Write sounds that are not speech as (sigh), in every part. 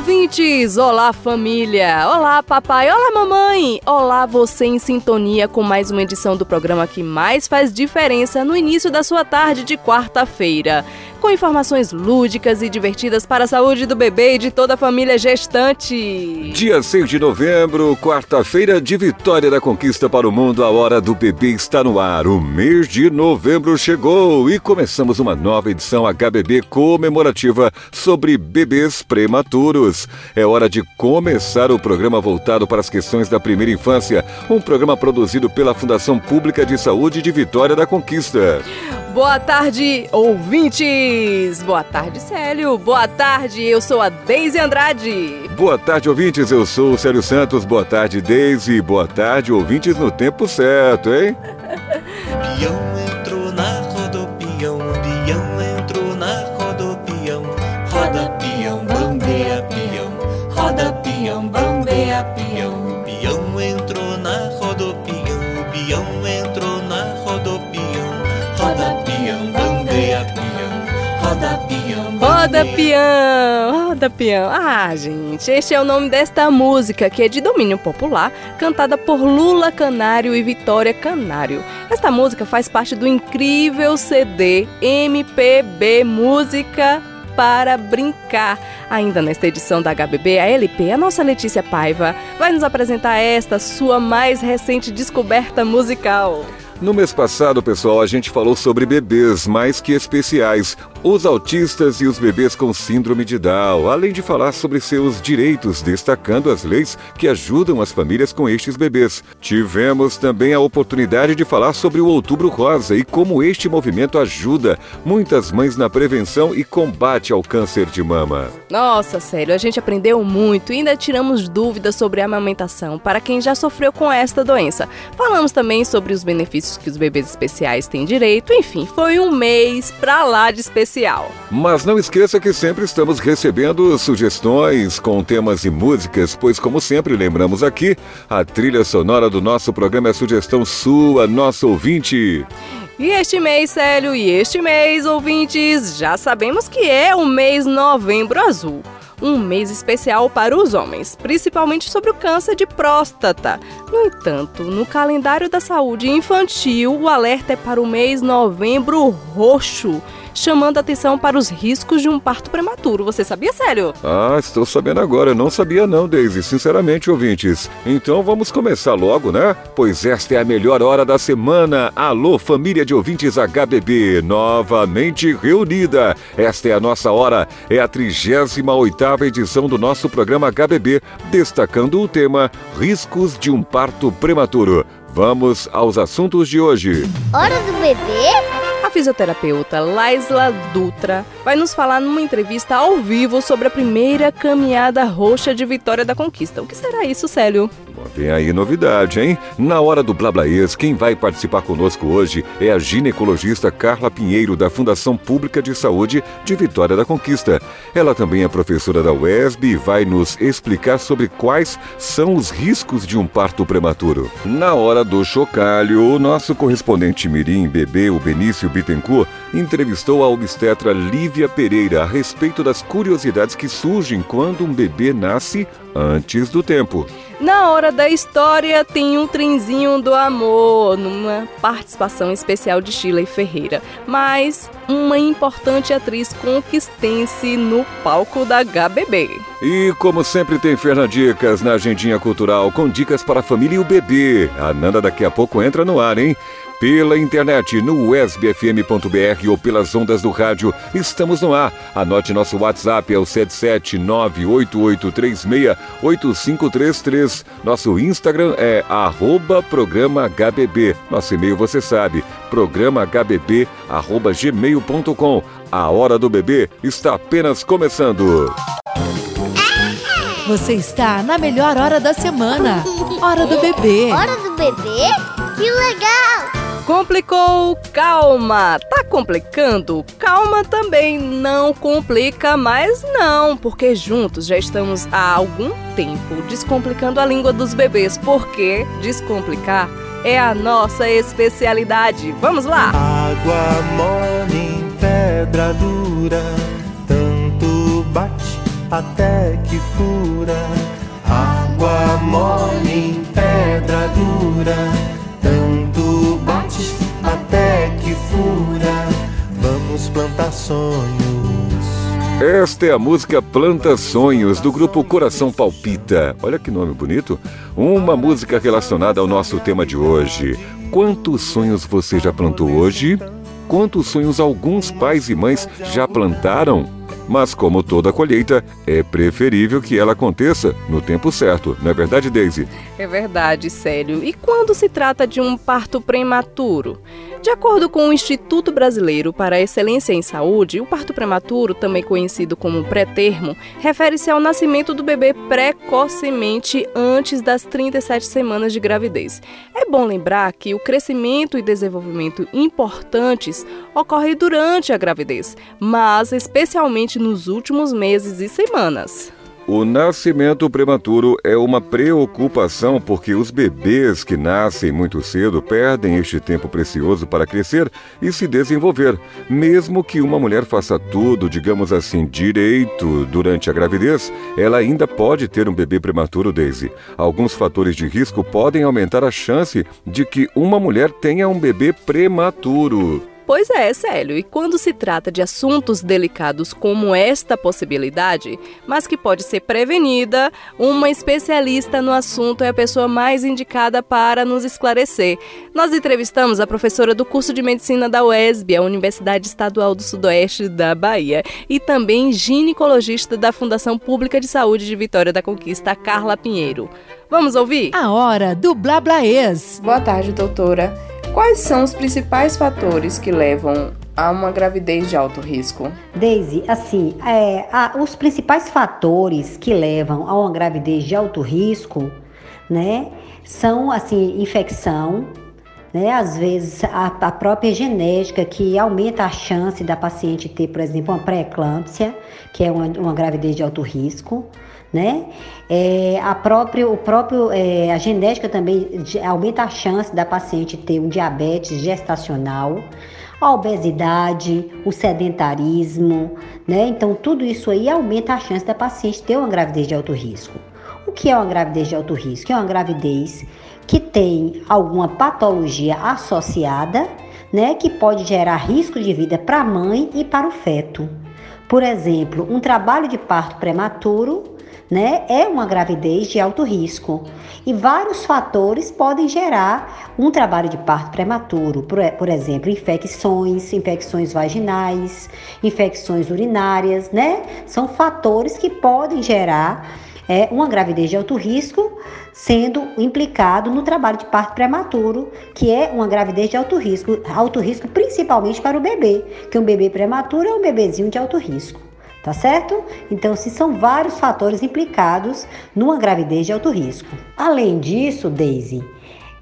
Ouvintes! Olá, família! Olá, papai! Olá, mamãe! Olá, você em sintonia com mais uma edição do programa que mais faz diferença no início da sua tarde de quarta-feira com informações lúdicas e divertidas para a saúde do bebê e de toda a família gestante. Dia 6 de novembro, quarta-feira de vitória da conquista para o mundo, a hora do bebê está no ar. O mês de novembro chegou e começamos uma nova edição HBB comemorativa sobre bebês prematuros. É hora de começar o programa voltado para as questões da primeira infância, um programa produzido pela Fundação Pública de Saúde de Vitória da Conquista. Boa tarde, ouvintes! Boa tarde, Célio! Boa tarde, eu sou a Deise Andrade! Boa tarde, ouvintes, eu sou o Célio Santos. Boa tarde, Deise. Boa tarde, ouvintes no tempo certo, hein? (laughs) Roda peão, roda peão. Ah, gente, este é o nome desta música que é de domínio popular, cantada por Lula Canário e Vitória Canário. Esta música faz parte do incrível CD MPB Música para brincar. Ainda nesta edição da HBB, a LP, a nossa Letícia Paiva vai nos apresentar esta sua mais recente descoberta musical. No mês passado, pessoal, a gente falou sobre bebês mais que especiais, os autistas e os bebês com síndrome de Down, além de falar sobre seus direitos, destacando as leis que ajudam as famílias com estes bebês. Tivemos também a oportunidade de falar sobre o Outubro Rosa e como este movimento ajuda muitas mães na prevenção e combate ao câncer de mama. Nossa, sério, a gente aprendeu muito e ainda tiramos dúvidas sobre a amamentação para quem já sofreu com esta doença. Falamos também sobre os benefícios que os bebês especiais têm direito, enfim, foi um mês pra lá de especial. Mas não esqueça que sempre estamos recebendo sugestões com temas e músicas, pois, como sempre, lembramos aqui, a trilha sonora do nosso programa é sugestão sua, nosso ouvinte. E este mês, Célio, e este mês, ouvintes, já sabemos que é o mês Novembro Azul. Um mês especial para os homens, principalmente sobre o câncer de próstata. No entanto, no calendário da saúde infantil, o alerta é para o mês Novembro Roxo, chamando atenção para os riscos de um parto prematuro. Você sabia, Célio? Ah, estou sabendo agora, eu não sabia não, Daisy, sinceramente, ouvintes. Então vamos começar logo, né? Pois esta é a melhor hora da semana. Alô, família de ouvintes HBB, novamente reunida. Esta é a nossa hora, é a 38ª edição do nosso programa HBB, destacando o tema Riscos de um parto prematuro. Vamos aos assuntos de hoje. Hora do bebê? A fisioterapeuta Laisla Dutra vai nos falar numa entrevista ao vivo sobre a primeira caminhada roxa de Vitória da Conquista. O que será isso, Célio? Vem aí novidade, hein? Na hora do Blablaês, quem vai participar conosco hoje é a ginecologista Carla Pinheiro, da Fundação Pública de Saúde de Vitória da Conquista. Ela também é professora da UESB e vai nos explicar sobre quais são os riscos de um parto prematuro. Na hora do chocalho, o nosso correspondente Mirim Bebê, o Benício Bittencourt, entrevistou a obstetra Lívia Pereira a respeito das curiosidades que surgem quando um bebê nasce antes do tempo. Na hora da história tem um trenzinho do amor, numa participação especial de Sheila Ferreira, mas uma importante atriz conquistense no palco da HBB. E como sempre tem Fernandicas na agendinha cultural com dicas para a família e o bebê. A Nanda daqui a pouco entra no ar, hein? Pela internet, no wesbfm.br ou pelas ondas do rádio, estamos no ar. Anote nosso WhatsApp, é o 77988368533. Nosso Instagram é arroba programa HBB. Nosso e-mail você sabe, programahbb.gmail.com. A hora do bebê está apenas começando. Você está na melhor hora da semana. Hora do bebê. Hora do bebê? Que legal! Complicou? Calma! Tá complicando? Calma também, não complica mais não, porque juntos já estamos há algum tempo descomplicando a língua dos bebês, porque descomplicar é a nossa especialidade. Vamos lá! Água mole em pedra dura, tanto bate até que fura. Água mole em pedra dura, até que fura. Vamos plantar sonhos. Esta é a música Planta Sonhos, do grupo Coração Palpita. Olha que nome bonito. Uma música relacionada ao nosso tema de hoje. Quantos sonhos você já plantou hoje? Quantos sonhos alguns pais e mães já plantaram? Mas, como toda colheita, é preferível que ela aconteça no tempo certo, não é verdade, Daisy? É verdade, Célio. E quando se trata de um parto prematuro? De acordo com o Instituto Brasileiro para a Excelência em Saúde, o parto prematuro, também conhecido como pré-termo, refere-se ao nascimento do bebê precocemente antes das 37 semanas de gravidez. É bom lembrar que o crescimento e desenvolvimento importantes ocorrem durante a gravidez, mas especialmente nos últimos meses e semanas. O nascimento prematuro é uma preocupação porque os bebês que nascem muito cedo perdem este tempo precioso para crescer e se desenvolver. Mesmo que uma mulher faça tudo, digamos assim, direito durante a gravidez, ela ainda pode ter um bebê prematuro, Daisy. Alguns fatores de risco podem aumentar a chance de que uma mulher tenha um bebê prematuro. Pois é, Célio, e quando se trata de assuntos delicados como esta possibilidade, mas que pode ser prevenida, uma especialista no assunto é a pessoa mais indicada para nos esclarecer. Nós entrevistamos a professora do curso de medicina da UESB, a Universidade Estadual do Sudoeste da Bahia, e também ginecologista da Fundação Pública de Saúde de Vitória da Conquista, Carla Pinheiro. Vamos ouvir? A hora do Blablaês. Boa tarde, doutora. Quais são os principais fatores que levam a uma gravidez de alto risco? Daisy, assim, é, a, os principais fatores que levam a uma gravidez de alto risco, né, são assim infecção, né, às vezes a, a própria genética que aumenta a chance da paciente ter, por exemplo, uma pré-eclâmpsia, que é uma, uma gravidez de alto risco né? É, a própria, o próprio, é, a genética também aumenta a chance da paciente ter um diabetes gestacional, a obesidade, o sedentarismo, né? Então tudo isso aí aumenta a chance da paciente ter uma gravidez de alto risco. O que é uma gravidez de alto risco? É uma gravidez que tem alguma patologia associada, né, que pode gerar risco de vida para a mãe e para o feto. Por exemplo, um trabalho de parto prematuro né, é uma gravidez de alto risco. E vários fatores podem gerar um trabalho de parto prematuro, por, exemplo, infecções, infecções vaginais, infecções urinárias, né? São fatores que podem gerar é, uma gravidez de alto risco, sendo implicado no trabalho de parto prematuro, que é uma gravidez de alto risco, alto risco principalmente para o bebê, que um bebê prematuro é um bebezinho de alto risco tá certo? Então, se são vários fatores implicados numa gravidez de alto risco. Além disso, Daisy,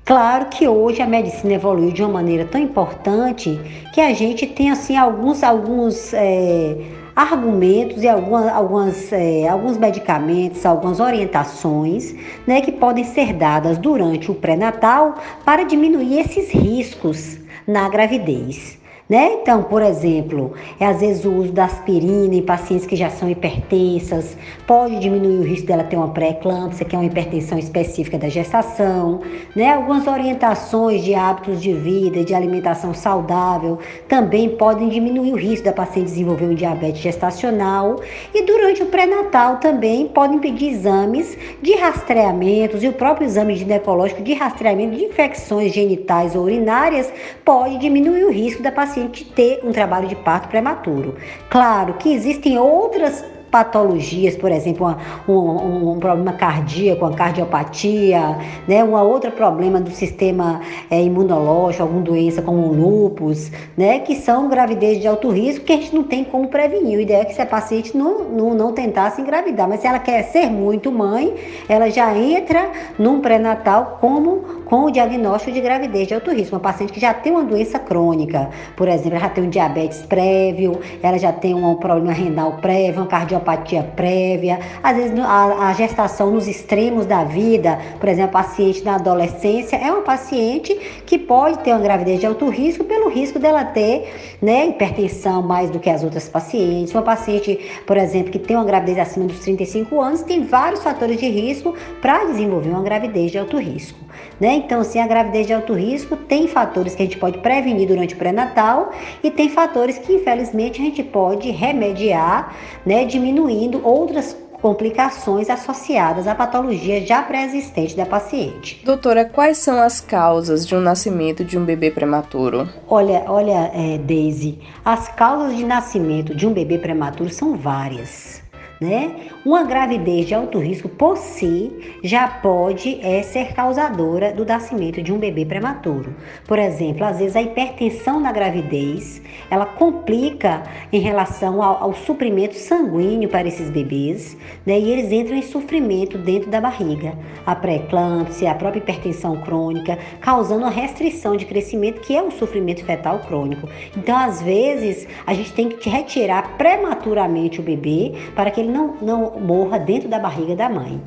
claro que hoje a medicina evoluiu de uma maneira tão importante que a gente tem assim alguns alguns é, argumentos e algumas, algumas é, alguns medicamentos, algumas orientações, né, que podem ser dadas durante o pré-natal para diminuir esses riscos na gravidez. Né? Então, por exemplo, é às vezes o uso da aspirina em pacientes que já são hipertensas, pode diminuir o risco dela ter uma pré-eclâmpsia, que é uma hipertensão específica da gestação, né? Algumas orientações de hábitos de vida, de alimentação saudável, também podem diminuir o risco da paciente desenvolver um diabetes gestacional e durante o pré-natal também podem pedir exames de rastreamentos e o próprio exame ginecológico de rastreamento de infecções genitais ou urinárias pode diminuir o risco da paciente paciente ter um trabalho de parto prematuro. Claro que existem outras patologias, por exemplo, uma, um, um, problema cardíaco, uma cardiopatia, né, um outro problema do sistema é, imunológico, alguma doença como o lúpus, né, que são gravidez de alto risco que a gente não tem como prevenir. O ideal é que se a paciente não, não, não tentasse engravidar, mas se ela quer ser muito mãe, ela já entra num pré-natal como com o diagnóstico de gravidez de alto risco. Uma paciente que já tem uma doença crônica, por exemplo, ela já tem um diabetes prévio, ela já tem um problema renal prévio, uma cardiopatia prévia, às vezes a, a gestação nos extremos da vida, por exemplo, paciente na adolescência, é uma paciente que pode ter uma gravidez de alto risco pelo risco dela ter né, hipertensão mais do que as outras pacientes. Uma paciente, por exemplo, que tem uma gravidez acima dos 35 anos, tem vários fatores de risco para desenvolver uma gravidez de alto risco. Né? Então, se a gravidez de alto risco tem fatores que a gente pode prevenir durante o pré-natal e tem fatores que, infelizmente, a gente pode remediar, né, diminuindo outras complicações associadas à patologia já pré-existente da paciente. Doutora, quais são as causas de um nascimento de um bebê prematuro? Olha, olha, é, Daisy, as causas de nascimento de um bebê prematuro são várias né? Uma gravidez de alto risco por si já pode é, ser causadora do nascimento de um bebê prematuro. Por exemplo, às vezes a hipertensão na gravidez, ela complica em relação ao, ao suprimento sanguíneo para esses bebês, né? E eles entram em sofrimento dentro da barriga. A pré-eclâmpsia, a própria hipertensão crônica, causando a restrição de crescimento, que é o sofrimento fetal crônico. Então, às vezes, a gente tem que retirar prematuramente o bebê para que ele não, não morra dentro da barriga da mãe.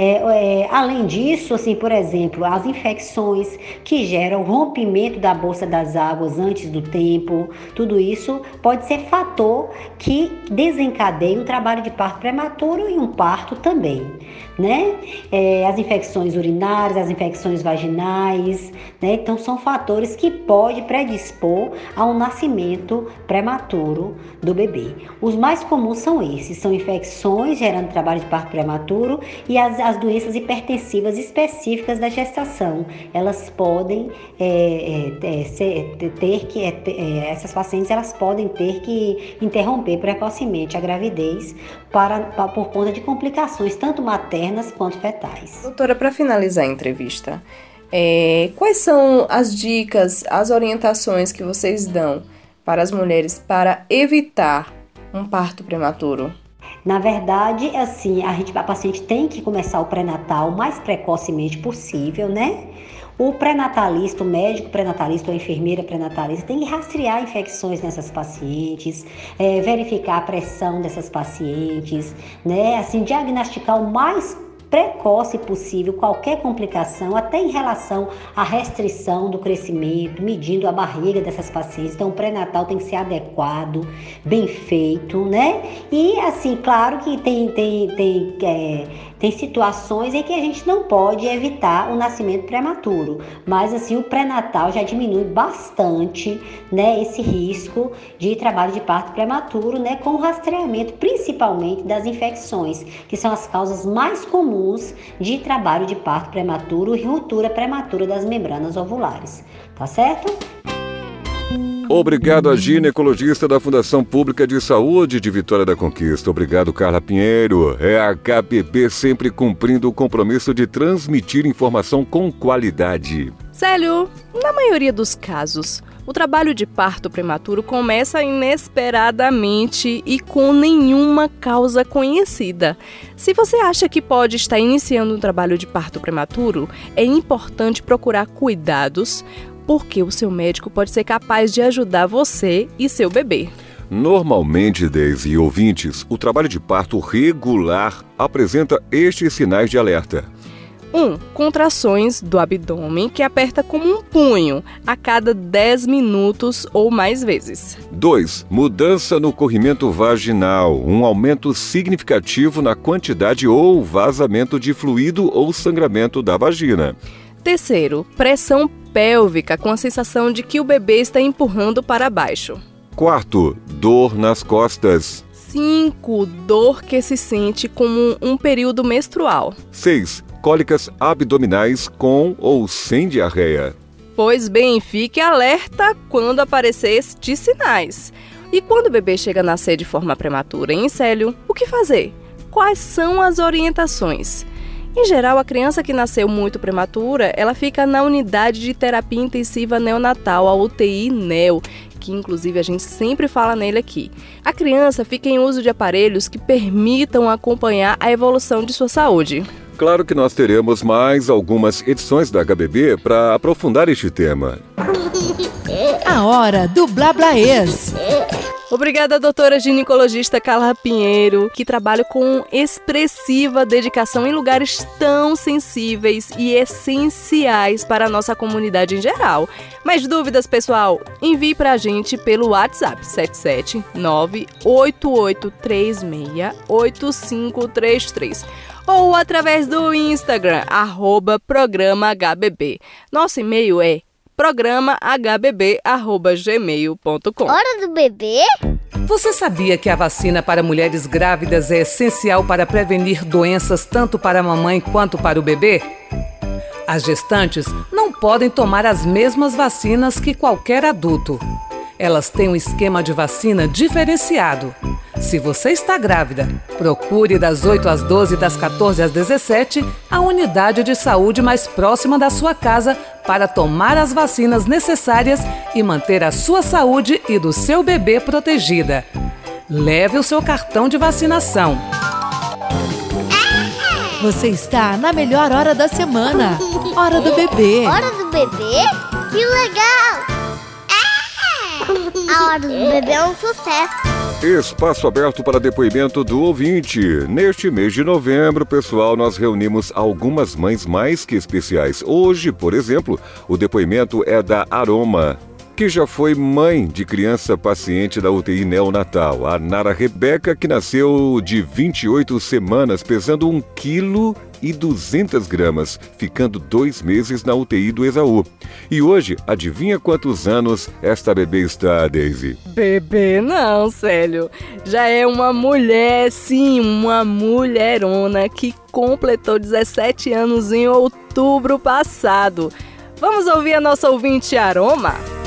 É, é, além disso, assim, por exemplo, as infecções que geram rompimento da bolsa das águas antes do tempo, tudo isso pode ser fator que desencadeia um trabalho de parto prematuro e um parto também, né? É, as infecções urinárias, as infecções vaginais, né? Então são fatores que pode predispor ao nascimento prematuro do bebê. Os mais comuns são esses, são infecções gerando trabalho de parto prematuro e as as doenças hipertensivas específicas da gestação. Elas podem é, é, é ser, ter que, é, é, essas pacientes elas podem ter que interromper precocemente a gravidez para, para por conta de complicações tanto maternas quanto fetais. Doutora, para finalizar a entrevista, é, quais são as dicas, as orientações que vocês dão para as mulheres para evitar um parto prematuro? Na verdade, assim, a gente, a paciente tem que começar o pré-natal o mais precocemente possível, né? O pré-natalista, o médico pré-natalista ou a enfermeira pré-natalista tem que rastrear infecções nessas pacientes, é, verificar a pressão dessas pacientes, né? Assim, diagnosticar o mais precoce possível qualquer complicação, até em relação à restrição do crescimento, medindo a barriga dessas pacientes. Então, o pré-natal tem que ser adequado, bem feito, né? E, assim, claro que tem, tem, tem, é, tem situações em que a gente não pode evitar o nascimento prematuro, mas, assim, o pré-natal já diminui bastante, né, esse risco de trabalho de parto prematuro, né, com o rastreamento, principalmente das infecções, que são as causas mais comuns de trabalho de parto prematuro e ruptura prematura das membranas ovulares. Tá certo? Obrigado a ginecologista da Fundação Pública de Saúde de Vitória da Conquista. Obrigado, Carla Pinheiro. É a KPP sempre cumprindo o compromisso de transmitir informação com qualidade. Célio, na maioria dos casos, o trabalho de parto prematuro começa inesperadamente e com nenhuma causa conhecida. Se você acha que pode estar iniciando um trabalho de parto prematuro, é importante procurar cuidados, porque o seu médico pode ser capaz de ajudar você e seu bebê. Normalmente, Daisy e ouvintes, o trabalho de parto regular apresenta estes sinais de alerta. 1. Um, contrações do abdômen que aperta como um punho a cada 10 minutos ou mais vezes. 2. Mudança no corrimento vaginal, um aumento significativo na quantidade ou vazamento de fluido ou sangramento da vagina. Terceiro, pressão pélvica com a sensação de que o bebê está empurrando para baixo. Quarto, dor nas costas. 5. Dor que se sente como um período menstrual. 6 cólicas abdominais com ou sem diarreia. Pois bem, fique alerta quando aparecer estes sinais. E quando o bebê chega a nascer de forma prematura em Célio, o que fazer? Quais são as orientações? Em geral, a criança que nasceu muito prematura, ela fica na unidade de terapia intensiva neonatal, a UTI NEO, que inclusive a gente sempre fala nele aqui. A criança fica em uso de aparelhos que permitam acompanhar a evolução de sua saúde. Claro que nós teremos mais algumas edições da HBB para aprofundar este tema. A hora do Blablaês. Obrigada, doutora ginecologista Carla Pinheiro, que trabalha com expressiva dedicação em lugares tão sensíveis e essenciais para a nossa comunidade em geral. Mais dúvidas, pessoal? Envie para a gente pelo WhatsApp 77988368533 ou através do Instagram, arroba programa HBB. Nosso e-mail é programahbb.gmail.com. Hora do bebê? Você sabia que a vacina para mulheres grávidas é essencial para prevenir doenças tanto para a mamãe quanto para o bebê? As gestantes não podem tomar as mesmas vacinas que qualquer adulto. Elas têm um esquema de vacina diferenciado. Se você está grávida, procure das 8 às 12 e das 14 às 17 a unidade de saúde mais próxima da sua casa para tomar as vacinas necessárias e manter a sua saúde e do seu bebê protegida. Leve o seu cartão de vacinação. Você está na melhor hora da semana. Hora do bebê. Hora do bebê? Que legal! (laughs) A hora do bebê é um sucesso. Espaço aberto para depoimento do ouvinte. Neste mês de novembro, pessoal, nós reunimos algumas mães mais que especiais. Hoje, por exemplo, o depoimento é da Aroma, que já foi mãe de criança paciente da UTI neonatal. A Nara Rebeca, que nasceu de 28 semanas, pesando 1 quilo e 200 gramas, ficando dois meses na UTI do Exaú. E hoje, adivinha quantos anos esta bebê está, Daisy? Bebê não, Célio. Já é uma mulher, sim, uma mulherona que completou 17 anos em outubro passado. Vamos ouvir a nossa ouvinte Aroma?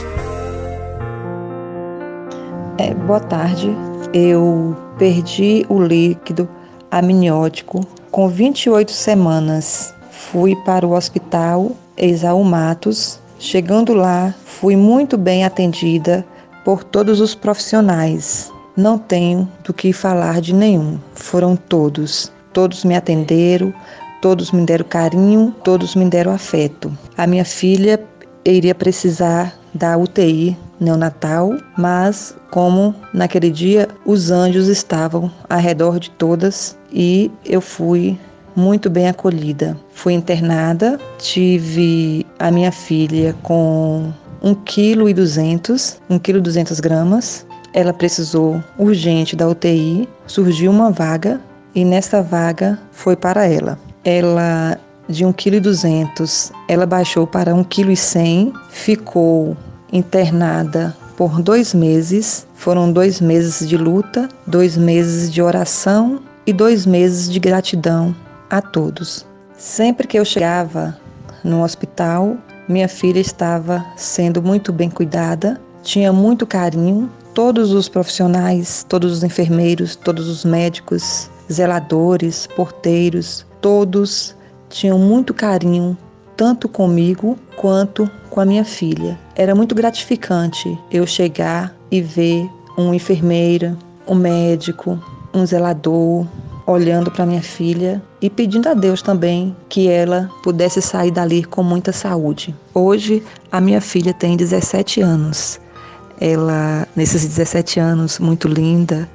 É, boa tarde. Eu perdi o líquido amniótico com 28 semanas. Fui para o hospital Exaú Matos. Chegando lá, fui muito bem atendida por todos os profissionais. Não tenho do que falar de nenhum. Foram todos. Todos me atenderam, todos me deram carinho, todos me deram afeto. A minha filha iria precisar da UTI neonatal, mas como naquele dia os anjos estavam ao redor de todas e eu fui muito bem acolhida. Fui internada, tive a minha filha com 1 kg e 200, 1 kg 200 gramas. Ela precisou urgente da UTI, surgiu uma vaga e nessa vaga foi para ela. Ela de 1 kg 200, ela baixou para 1 kg 100, ficou internada por dois meses. Foram dois meses de luta, dois meses de oração e dois meses de gratidão a todos. Sempre que eu chegava no hospital, minha filha estava sendo muito bem cuidada, tinha muito carinho. Todos os profissionais, todos os enfermeiros, todos os médicos, zeladores, porteiros, todos tinham muito carinho, tanto comigo quanto com a minha filha. Era muito gratificante eu chegar e ver uma enfermeira, um médico, um zelador olhando para minha filha e pedindo a Deus também que ela pudesse sair dali com muita saúde. Hoje a minha filha tem 17 anos. Ela nesses 17 anos muito linda,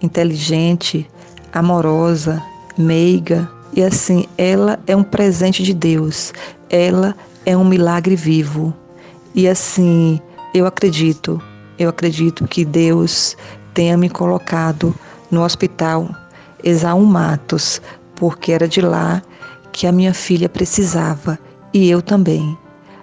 inteligente, amorosa, meiga, e assim, ela é um presente de Deus. Ela é um milagre vivo. E assim, eu acredito, eu acredito que Deus tenha me colocado no hospital Exaú Matos, porque era de lá que a minha filha precisava e eu também.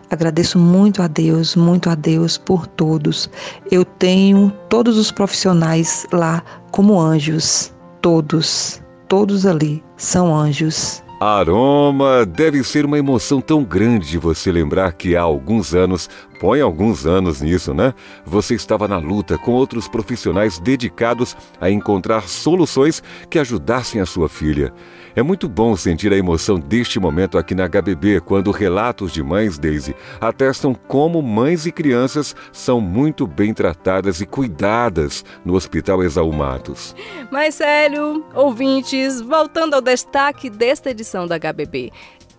Agradeço muito a Deus, muito a Deus por todos. Eu tenho todos os profissionais lá como anjos, todos, todos ali são anjos. Aroma, deve ser uma emoção tão grande você lembrar que há alguns anos, põe alguns anos nisso, né? Você estava na luta com outros profissionais dedicados a encontrar soluções que ajudassem a sua filha. É muito bom sentir a emoção deste momento aqui na HBB, quando relatos de mães, Daisy, atestam como mães e crianças são muito bem tratadas e cuidadas no Hospital Exaú Matos. Mas, sério, ouvintes, voltando ao destaque desta edição da HBB.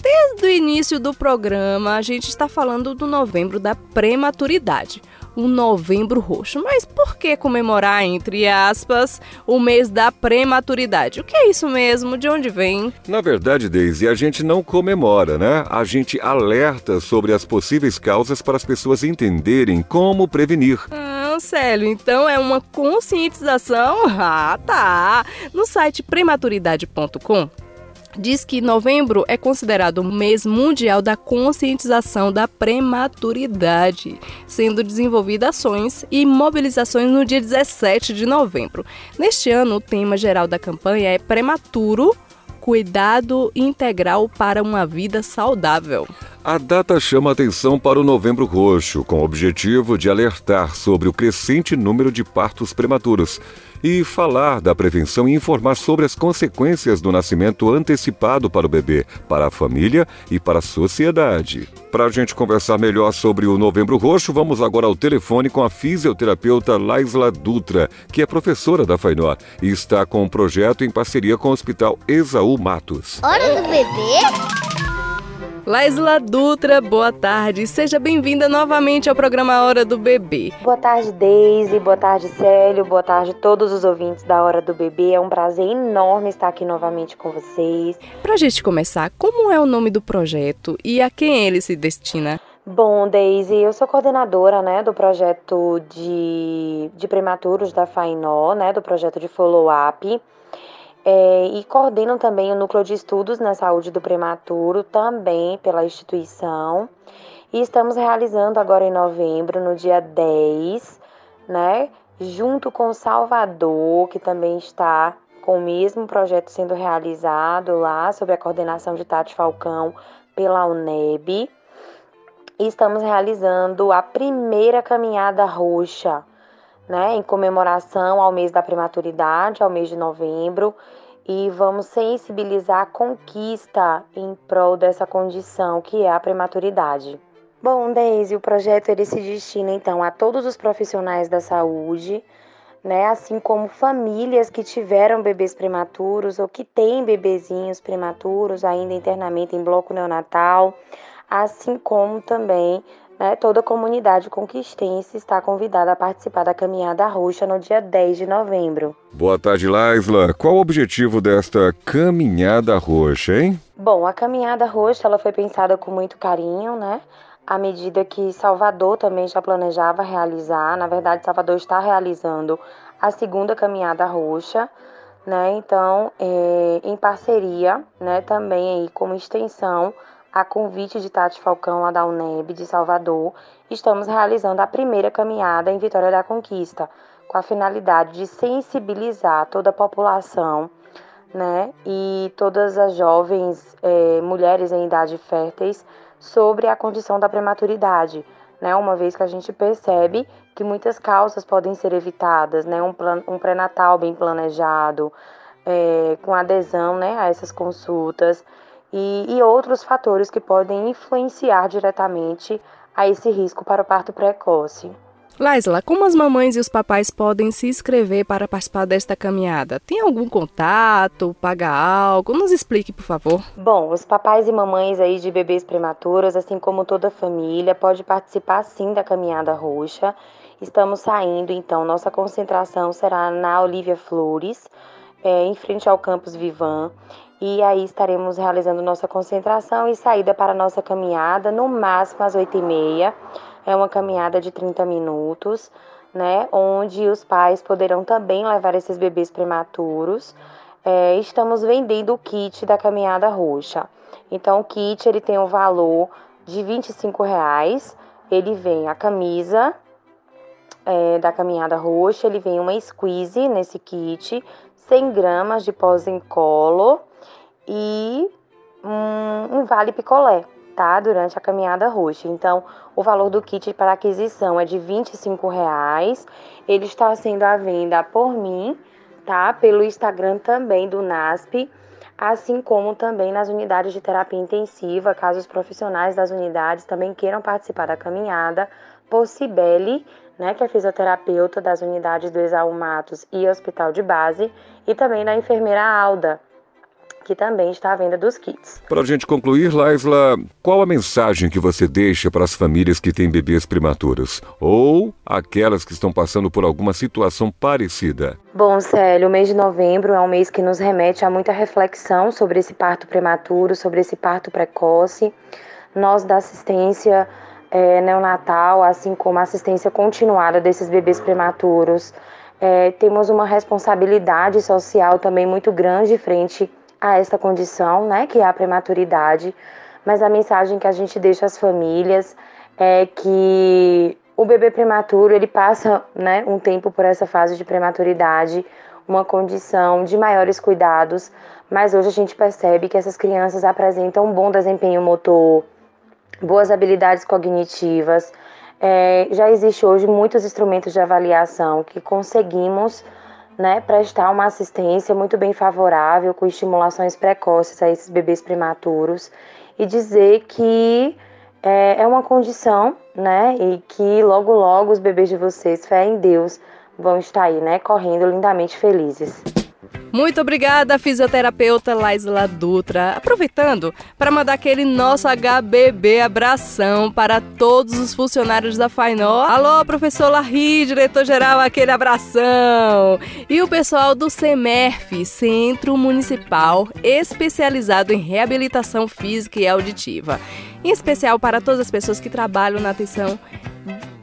Desde o início do programa, a gente está falando do novembro da prematuridade o Novembro Roxo. Mas por que comemorar, entre aspas, o mês da prematuridade? O que é isso mesmo? De onde vem? Na verdade, Daisy, a gente não comemora, né? A gente alerta sobre as possíveis causas para as pessoas entenderem como prevenir. Ah, Célio, então é uma conscientização? Ah, tá. No site prematuridade.com diz que novembro é considerado o mês mundial da conscientização da prematuridade, sendo desenvolvidas ações e mobilizações no dia 17 de novembro. Neste ano, o tema geral da campanha é prematuro, cuidado integral para uma vida saudável. A data chama atenção para o Novembro Roxo, com o objetivo de alertar sobre o crescente número de partos prematuros e falar da prevenção e informar sobre as consequências do nascimento antecipado para o bebê, para a família e para a sociedade. Para a gente conversar melhor sobre o Novembro Roxo, vamos agora ao telefone com a fisioterapeuta Laisla Dutra, que é professora da FAINOR e está com um projeto em parceria com o Hospital Exaú Matos. Hora do bebê? Laisla Dutra, boa tarde. Seja bem-vinda novamente ao programa Hora do Bebê. Boa tarde, Deise. Boa tarde, Célio. Boa tarde a todos os ouvintes da Hora do Bebê. É um prazer enorme estar aqui novamente com vocês. Pra gente começar, como é o nome do projeto e a quem ele se destina? Bom, Daisy, eu sou coordenadora, né, do projeto de, de prematuros da FAINó, né, do projeto de follow-up é, e coordenam também o núcleo de estudos na saúde do prematuro, também pela instituição. E estamos realizando agora em novembro, no dia 10, né, junto com Salvador, que também está com o mesmo projeto sendo realizado lá, sob a coordenação de Tati Falcão pela UNEB. E estamos realizando a primeira caminhada roxa né, em comemoração ao mês da prematuridade, ao mês de novembro, e vamos sensibilizar a conquista em prol dessa condição que é a prematuridade. Bom, Deise, o projeto ele se destina então a todos os profissionais da saúde, né, assim como famílias que tiveram bebês prematuros ou que têm bebezinhos prematuros ainda internamente em bloco neonatal, assim como também né, toda a comunidade conquistense está convidada a participar da Caminhada Roxa no dia 10 de novembro. Boa tarde, Laisla. Qual o objetivo desta Caminhada Roxa, hein? Bom, a Caminhada Roxa ela foi pensada com muito carinho, né? À medida que Salvador também já planejava realizar, na verdade, Salvador está realizando a segunda Caminhada Roxa, né? Então, é, em parceria, né, também aí como extensão a convite de Tati Falcão, lá da UNEB de Salvador, estamos realizando a primeira caminhada em Vitória da Conquista, com a finalidade de sensibilizar toda a população né, e todas as jovens é, mulheres em idade férteis sobre a condição da prematuridade, né, uma vez que a gente percebe que muitas causas podem ser evitadas, né, um, um pré-natal bem planejado, é, com adesão né, a essas consultas e, e outros fatores que podem influenciar diretamente a esse risco para o parto precoce. Laisla, como as mamães e os papais podem se inscrever para participar desta caminhada? Tem algum contato? Paga algo? Nos explique, por favor. Bom, os papais e mamães aí de bebês prematuros, assim como toda a família, pode participar sim da caminhada roxa. Estamos saindo, então, nossa concentração será na Olivia Flores, é, em frente ao campus Vivan e aí estaremos realizando nossa concentração e saída para nossa caminhada, no máximo às 8h30. É uma caminhada de 30 minutos, né? Onde os pais poderão também levar esses bebês prematuros. É, estamos vendendo o kit da caminhada roxa. Então, o kit ele tem um valor de 25 reais. Ele vem a camisa é, da caminhada roxa, ele vem uma squeeze nesse kit, 100 gramas de pós em colo e um, um vale picolé, tá? Durante a caminhada roxa. Então, o valor do kit para aquisição é de 25 reais. Ele está sendo à venda por mim, tá? Pelo Instagram também do NASP, assim como também nas unidades de terapia intensiva, caso os profissionais das unidades também queiram participar da caminhada, por Cibele, né, que é fisioterapeuta das unidades do Exaú Matos e Hospital de Base, e também da enfermeira Alda, que também está à venda dos kits. Para a gente concluir, Laisla, qual a mensagem que você deixa para as famílias que têm bebês prematuros? Ou aquelas que estão passando por alguma situação parecida? Bom, Célio, o mês de novembro é um mês que nos remete a muita reflexão sobre esse parto prematuro, sobre esse parto precoce. Nós da assistência é, neonatal, assim como a assistência continuada desses bebês prematuros, é, temos uma responsabilidade social também muito grande frente a esta condição, né, que é a prematuridade, mas a mensagem que a gente deixa às famílias é que o bebê prematuro, ele passa, né, um tempo por essa fase de prematuridade, uma condição de maiores cuidados, mas hoje a gente percebe que essas crianças apresentam um bom desempenho motor, boas habilidades cognitivas. É, já existe hoje muitos instrumentos de avaliação que conseguimos né, prestar uma assistência muito bem favorável, com estimulações precoces a esses bebês prematuros e dizer que é, é uma condição, né, e que logo logo os bebês de vocês, fé em Deus, vão estar aí, né, correndo lindamente felizes. Muito obrigada, fisioterapeuta Laisla Dutra. Aproveitando para mandar aquele nosso HBB abração para todos os funcionários da Fainó. Alô, professor Larry, diretor-geral, aquele abração. E o pessoal do CEMERF, Centro Municipal Especializado em Reabilitação Física e Auditiva. Em especial para todas as pessoas que trabalham na atenção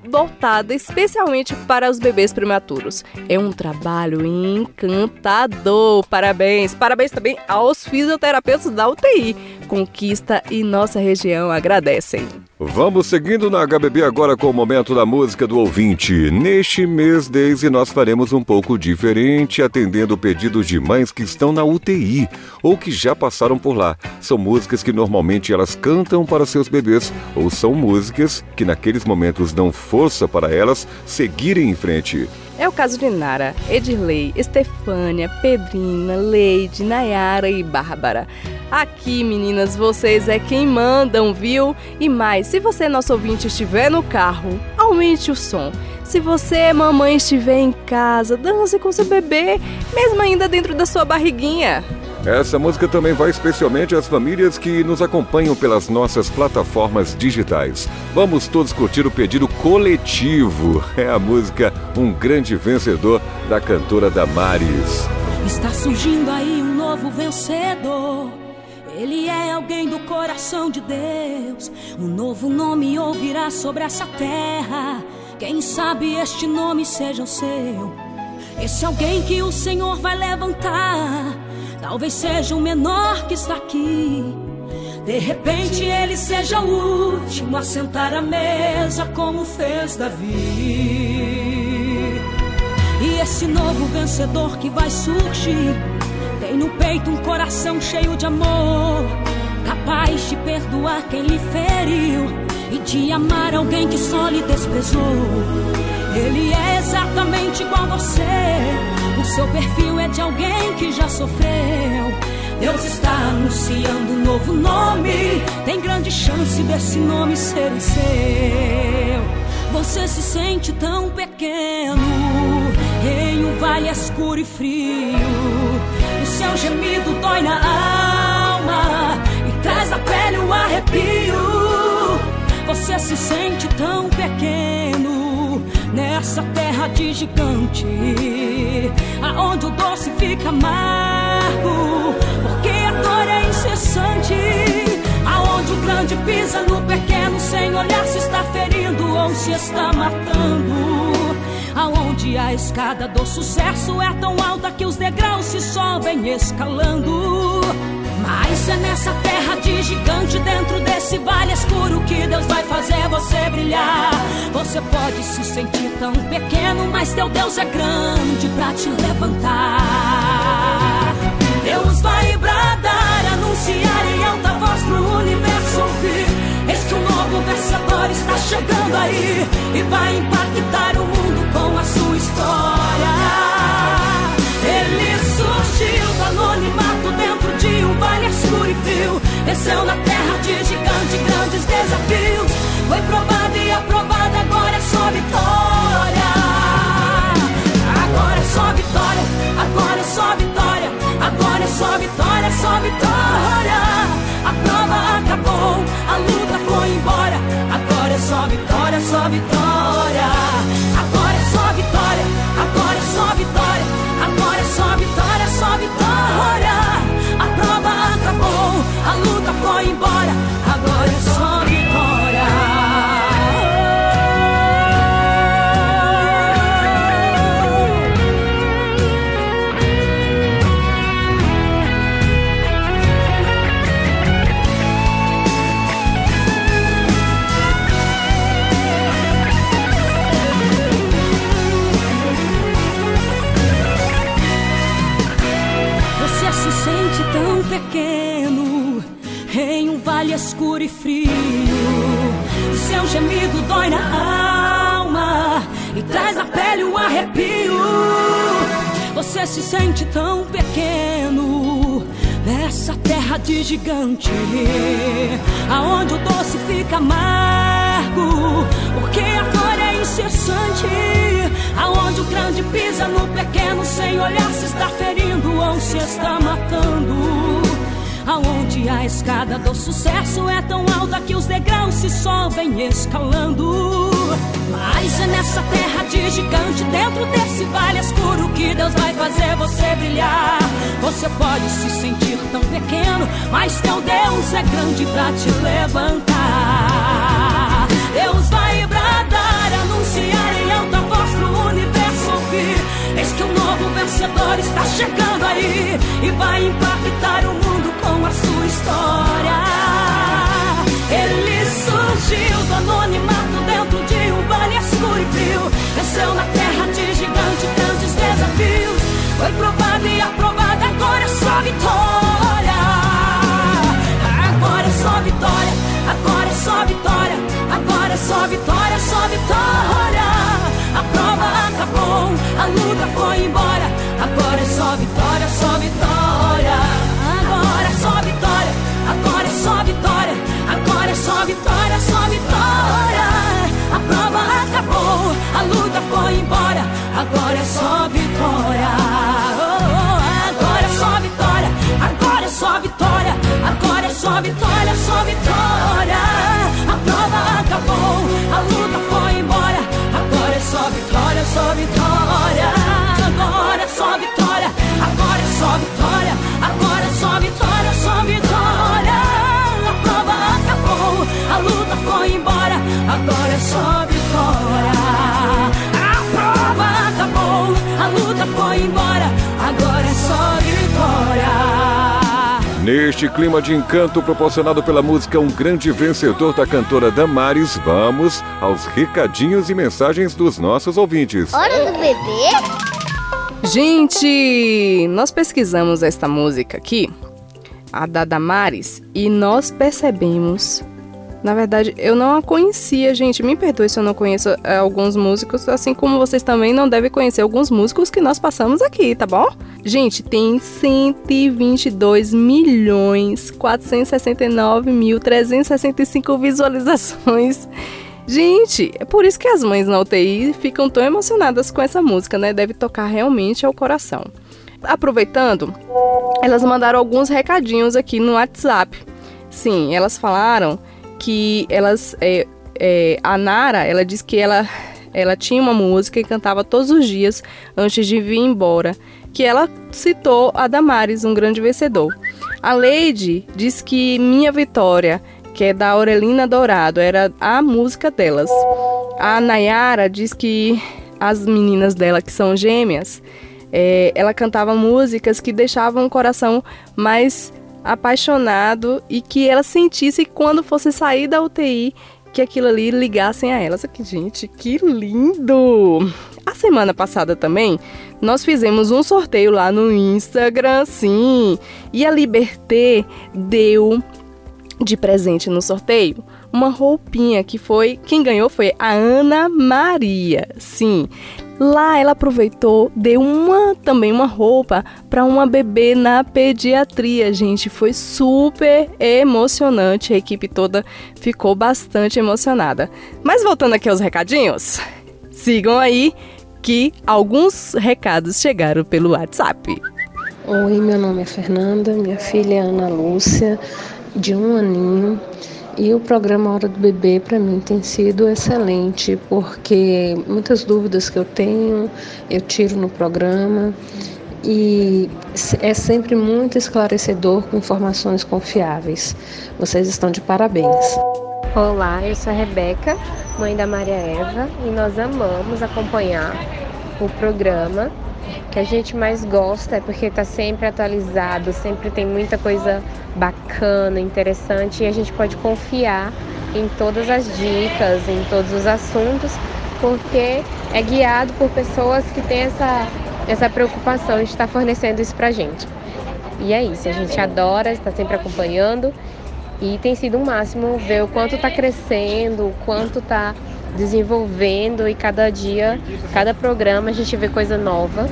voltada especialmente para os bebês prematuros. É um trabalho encantador. Parabéns! Parabéns também aos fisioterapeutas da UTI. Conquista e nossa região agradecem. Vamos seguindo na HBB agora com o momento da música do ouvinte. Neste mês, Daisy, nós faremos um pouco diferente, atendendo pedidos de mães que estão na UTI ou que já passaram por lá. São músicas que normalmente elas cantam para seus bebês ou são músicas que naqueles momentos dão força para elas seguirem em frente. É o caso de Nara, Edirley, Estefânia, Pedrina, Leide, Nayara e Bárbara. Aqui, meninas, vocês é quem mandam, viu? E mais, se você, nosso ouvinte, estiver no carro, aumente o som. Se você, mamãe, estiver em casa, dance com seu bebê, mesmo ainda dentro da sua barriguinha. Essa música também vai especialmente às famílias que nos acompanham pelas nossas plataformas digitais. Vamos todos curtir o pedido coletivo. (laughs) É a música Um Grande Vencedor da cantora Damares. Está surgindo aí um novo vencedor. Ele é alguém do coração de Deus. Um novo nome ouvirá sobre essa terra. Quem sabe este nome seja o seu. Esse alguém que o Senhor vai levantar Talvez seja o menor que está aqui. De repente ele seja o último a sentar à mesa, como fez Davi. E esse novo vencedor que vai surgir tem no peito um coração cheio de amor, capaz de perdoar quem lhe feriu e de amar alguém que só lhe desprezou. Ele é exatamente igual a você. O seu perfil é de alguém que já sofreu. Deus está anunciando um novo nome. Tem grande chance desse nome ser o seu. Você se sente tão pequeno em um vale escuro e frio. O seu gemido dói na alma e traz na pele um arrepio. Você se sente tão pequeno nessa terra de gigante, aonde o doce fica amargo, porque a dor é incessante, aonde o grande pisa no pequeno sem olhar se está ferindo ou se está matando. Aonde a escada do sucesso é tão alta que os degraus se sobem escalando. Mas é nessa terra de gigante, dentro desse vale escuro, que Deus vai fazer você brilhar. Você pode se sentir tão pequeno, mas teu Deus é grande para te levantar. Deus vai bradar anunciar em alta voz pro universo ouvir. Eis que um novo vencedor está chegando aí e vai impactar o mundo com a sua história. Ele surgiu do anonimato de um vale escuro e frio. Desceu na terra de gigante, grandes desafios. Foi provado e aprovado, agora é só vitória. Agora é só vitória, agora é só vitória, agora é só vitória, só vitória. A prova acabou, a luta foi embora. Agora é só vitória, só vitória. Agora é só vitória, agora é só vitória, agora é só vitória, só vitória. A luta foi embora. Agora é só sente tão pequeno nessa terra de gigante, aonde o doce fica amargo, porque a dor é incessante. Aonde o grande pisa no pequeno sem olhar se está ferindo ou se está matando. Aonde a escada do sucesso é tão alta que os degraus se sobem escalando. Mas é nessa terra gigante, dentro desse vale escuro, que Deus vai fazer você brilhar. Você pode se sentir tão pequeno, mas teu Deus é grande pra te levantar. Deus vai bradar, anunciar em alta voz pro universo ouvir. Eis que um novo vencedor está chegando aí e vai impactar o mundo com a sua história. Ele surgiu do anonimato dentro de um vale escuro e frio. Desceu na terra de gigante, grandes desafios. Foi provado e aprovado, agora é só vitória. Agora é só vitória, agora é só vitória, agora é só vitória, só vitória. Só vitória, só vitória. A prova acabou, a luta foi embora. Agora é só vitória, só vitória. Agora é só vitória, agora é só vitória, agora é só vitória, só vitória. A prova acabou, a luta foi embora. Agora é só vitória. A prova acabou, a luta foi embora. Agora é só vitória. Neste clima de encanto proporcionado pela música Um Grande Vencedor da cantora Damares, vamos aos recadinhos e mensagens dos nossos ouvintes. Hora do bebê? Gente, nós pesquisamos esta música aqui, a da Damares, e nós percebemos. Na verdade, eu não a conhecia, gente. Me perdoe se eu não conheço é, alguns músicos, assim como vocês também não devem conhecer alguns músicos que nós passamos aqui, tá bom? Gente, tem 122 milhões 469 mil 365 visualizações. Gente, é por isso que as mães na UTI ficam tão emocionadas com essa música, né? Deve tocar realmente ao coração. Aproveitando, elas mandaram alguns recadinhos aqui no WhatsApp. Sim, elas falaram que elas. É, é, a Nara, ela disse que ela, ela tinha uma música e cantava todos os dias antes de vir embora. Que ela citou a Damares, um grande vencedor. A Leide diz que Minha Vitória que é da Aurelina Dourado, era a música delas. A Nayara diz que as meninas dela, que são gêmeas, é, ela cantava músicas que deixavam o coração mais apaixonado e que ela sentisse que quando fosse sair da UTI que aquilo ali ligassem a elas. Aqui, gente, que lindo! A semana passada também, nós fizemos um sorteio lá no Instagram, sim. E a Liberté deu de presente no sorteio uma roupinha que foi. Quem ganhou foi a Ana Maria. Sim. Lá ela aproveitou, deu uma também uma roupa para uma bebê na pediatria, gente. Foi super emocionante. A equipe toda ficou bastante emocionada. Mas voltando aqui aos recadinhos, sigam aí que alguns recados chegaram pelo WhatsApp. Oi, meu nome é Fernanda, minha filha é Ana Lúcia, de um aninho. E o programa Hora do Bebê para mim tem sido excelente, porque muitas dúvidas que eu tenho eu tiro no programa e é sempre muito esclarecedor com informações confiáveis. Vocês estão de parabéns. Olá, eu sou a Rebeca, mãe da Maria Eva, e nós amamos acompanhar o programa que a gente mais gosta é porque está sempre atualizado, sempre tem muita coisa bacana, interessante e a gente pode confiar em todas as dicas, em todos os assuntos, porque é guiado por pessoas que têm essa, essa preocupação de estar fornecendo isso para a gente. E é isso, a gente adora estar sempre acompanhando e tem sido um máximo ver o quanto está crescendo, o quanto está desenvolvendo e cada dia, cada programa a gente vê coisa nova.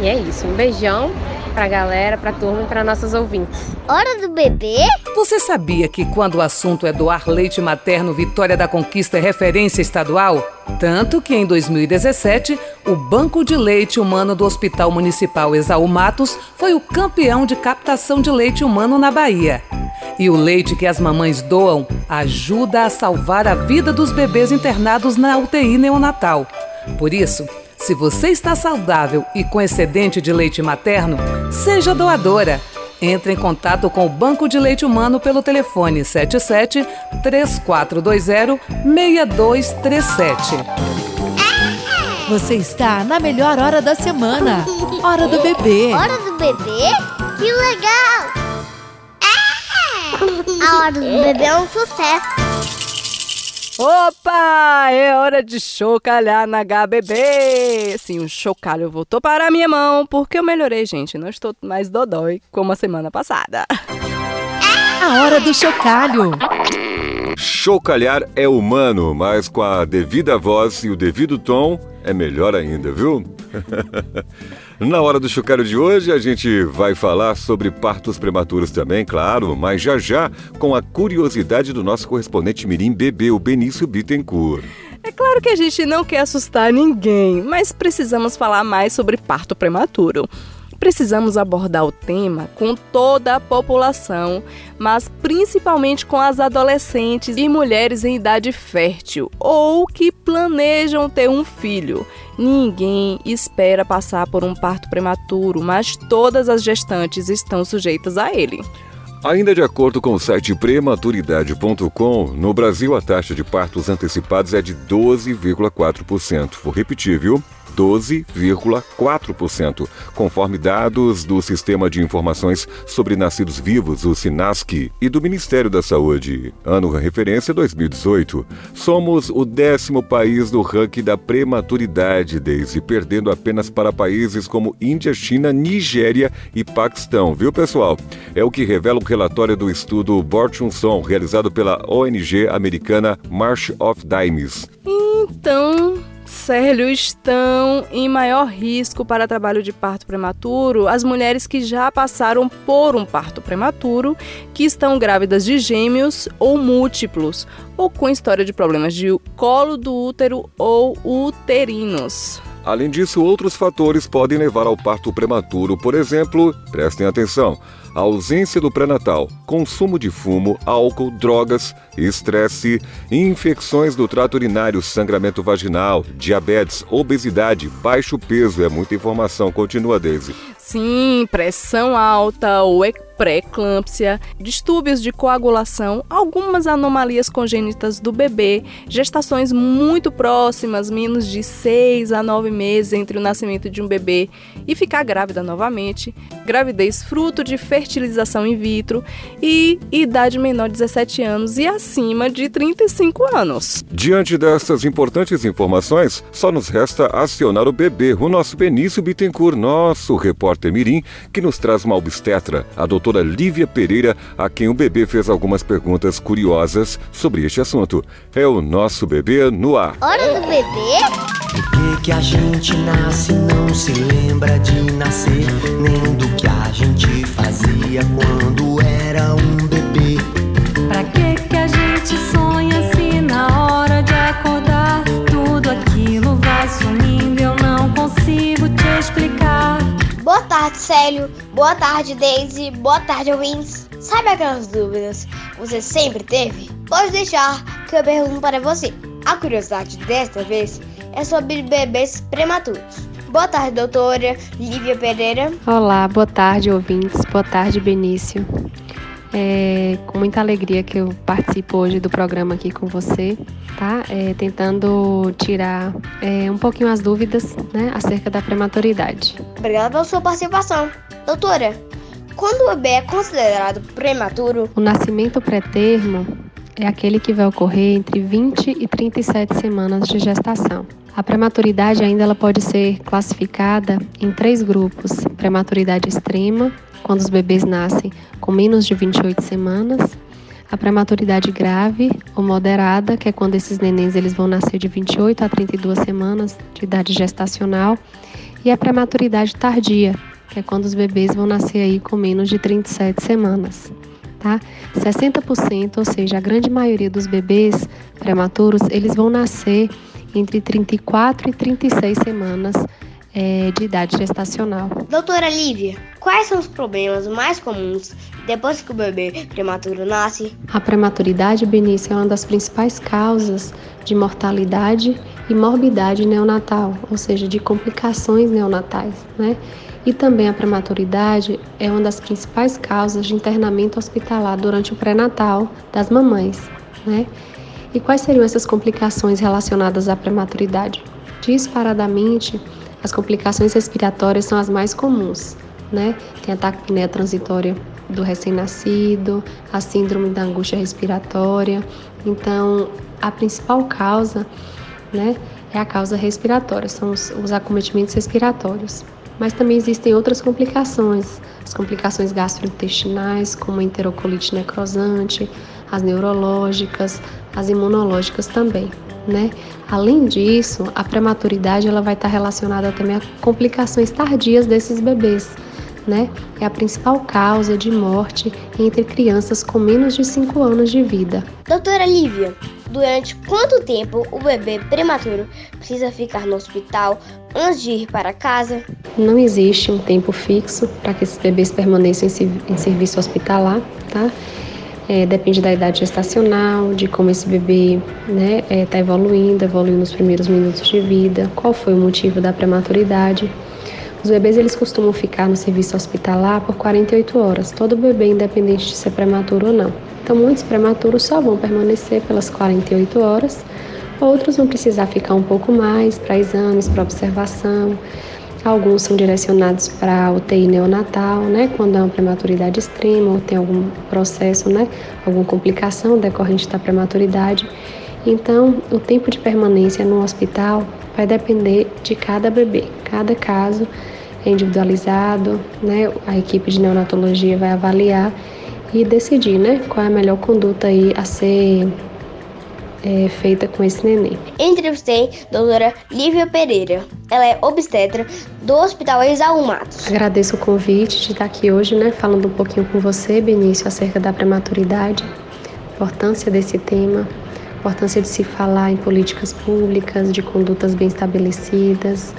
E é isso. Um beijão pra galera, pra turma e pra nossos ouvintes. Hora do bebê? Você sabia que quando o assunto é doar leite materno, Vitória da Conquista é referência estadual? Tanto que em 2017, o Banco de Leite Humano do Hospital Municipal Exaú Matos foi o campeão de captação de leite humano na Bahia. E o leite que as mamães doam ajuda a salvar a vida dos bebês internados na UTI neonatal. Por isso, se você está saudável e com excedente de leite materno, seja doadora. Entre em contato com o Banco de Leite Humano pelo telefone 77 3420 6237. Você está na melhor hora da semana. Hora do bebê. Hora do bebê? Que legal! A hora do bebê é um sucesso. Opa! É hora de chocalhar na HBB! Sim, o chocalho voltou para a minha mão, porque eu melhorei, gente. Não estou mais dodói como a semana passada. A hora do chocalho. Chocalhar é humano, mas com a devida voz e o devido tom é melhor ainda, viu? (laughs) Na hora do chocalho de hoje, a gente vai falar sobre partos prematuros também, claro, mas já já com a curiosidade do nosso correspondente Mirim Bebê, o Benício Bittencourt. É claro que a gente não quer assustar ninguém, mas precisamos falar mais sobre parto prematuro precisamos abordar o tema com toda a população, mas principalmente com as adolescentes e mulheres em idade fértil ou que planejam ter um filho. Ninguém espera passar por um parto prematuro, mas todas as gestantes estão sujeitas a ele. Ainda de acordo com o site prematuridade.com, no Brasil a taxa de partos antecipados é de 12,4%. Vou repetir, viu? 12,4%, conforme dados do Sistema de Informações sobre Nascidos Vivos, o SINASC, e do Ministério da Saúde. Ano referência 2018. Somos o décimo país do ranking da prematuridade, desde perdendo apenas para países como Índia, China, Nigéria e Paquistão, viu pessoal? É o que revela o relatório do estudo Borchunson, realizado pela ONG americana March of Dimes. Então, Célio, estão em maior risco para trabalho de parto prematuro as mulheres que já passaram por um parto prematuro, que estão grávidas de gêmeos ou múltiplos, ou com história de problemas de colo do útero ou uterinos. Além disso, outros fatores podem levar ao parto prematuro, por exemplo, prestem atenção ausência do pré-natal, consumo de fumo, álcool, drogas, estresse, infecções do trato urinário, sangramento vaginal, diabetes, obesidade, baixo peso. É muita informação. Continua, Daisy. Sim, pressão alta ou pré-eclâmpsia, distúrbios de coagulação, algumas anomalias congênitas do bebê, gestações muito próximas, menos de 6 a 9 meses entre o nascimento de um bebê e ficar grávida novamente, gravidez fruto de fertilização in vitro e idade menor de 17 anos e acima de 35 anos. Diante dessas importantes informações, só nos resta acionar o bebê, o nosso Benício Bittencourt, nosso repórter Mirim, que nos traz uma obstetra, a doutora doutora Lívia Pereira, a quem o bebê fez algumas perguntas curiosas sobre este assunto. É o nosso bebê no ar. Hora do bebê? Por que, que a gente nasce não se lembra de nascer? Nem do que a gente fazia quando era um bebê? Pra que, que a gente sonha tarde, Célio. Boa tarde, Daisy. Boa tarde, ouvintes. Sabe aquelas dúvidas você sempre teve? Pode deixar que eu pergunto para você. A curiosidade desta vez é sobre bebês prematuros. Boa tarde, doutora Lívia Pereira. Olá, boa tarde, ouvintes. Boa tarde, Benício. É com muita alegria que eu participo hoje do programa aqui com você, tá? É, tentando tirar é, um pouquinho as dúvidas né, acerca da prematuridade. Obrigada pela sua participação. Doutora, quando o bebê é considerado prematuro? O nascimento pré-termo é aquele que vai ocorrer entre 20 e 37 semanas de gestação. A prematuridade ainda ela pode ser classificada em três grupos: prematuridade extrema, quando os bebês nascem com menos de 28 semanas, a prematuridade grave ou moderada, que é quando esses nenéns eles vão nascer de 28 a 32 semanas de idade gestacional, e a prematuridade tardia, que é quando os bebês vão nascer aí com menos de 37 semanas. Tá? 60%, ou seja, a grande maioria dos bebês prematuros, eles vão nascer entre 34 e 36 semanas é, de idade gestacional. Doutora Lívia, quais são os problemas mais comuns depois que o bebê prematuro nasce? A prematuridade, Benício, é uma das principais causas de mortalidade e morbidade neonatal, ou seja, de complicações neonatais, né? E também a prematuridade é uma das principais causas de internamento hospitalar durante o pré-natal das mamães, né? E quais seriam essas complicações relacionadas à prematuridade? Disparadamente, as complicações respiratórias são as mais comuns, né? Tem a taquipneia transitória do recém-nascido, a síndrome da angústia respiratória. Então, a principal causa, né, é a causa respiratória, são os, os acometimentos respiratórios. Mas também existem outras complicações, as complicações gastrointestinais, como a enterocolite necrosante, as neurológicas, as imunológicas também né? Além disso, a prematuridade ela vai estar relacionada também a complicações tardias desses bebês, né? É a principal causa de morte entre crianças com menos de 5 anos de vida. Doutora Lívia, durante quanto tempo o bebê prematuro precisa ficar no hospital antes de ir para casa? Não existe um tempo fixo para que esses bebês permaneçam em serviço hospitalar, tá? É, depende da idade gestacional, de como esse bebê está né, é, tá evoluindo, evoluindo nos primeiros minutos de vida, qual foi o motivo da prematuridade. Os bebês eles costumam ficar no serviço hospitalar por 48 horas, todo bebê, independente de ser prematuro ou não. Então, muitos prematuros só vão permanecer pelas 48 horas, outros vão precisar ficar um pouco mais para exames, para observação. Alguns são direcionados para UTI neonatal, né, quando há uma prematuridade extrema ou tem algum processo, né, alguma complicação decorrente da prematuridade. Então, o tempo de permanência no hospital vai depender de cada bebê. Cada caso é individualizado, né? A equipe de neonatologia vai avaliar e decidir, né, qual é a melhor conduta aí a ser é, feita com esse neném. Entrevistei a doutora Lívia Pereira. Ela é obstetra do Hospital Exaú Matos. Agradeço o convite de estar aqui hoje, né, falando um pouquinho com você, Benício, acerca da prematuridade, importância desse tema, importância de se falar em políticas públicas, de condutas bem estabelecidas,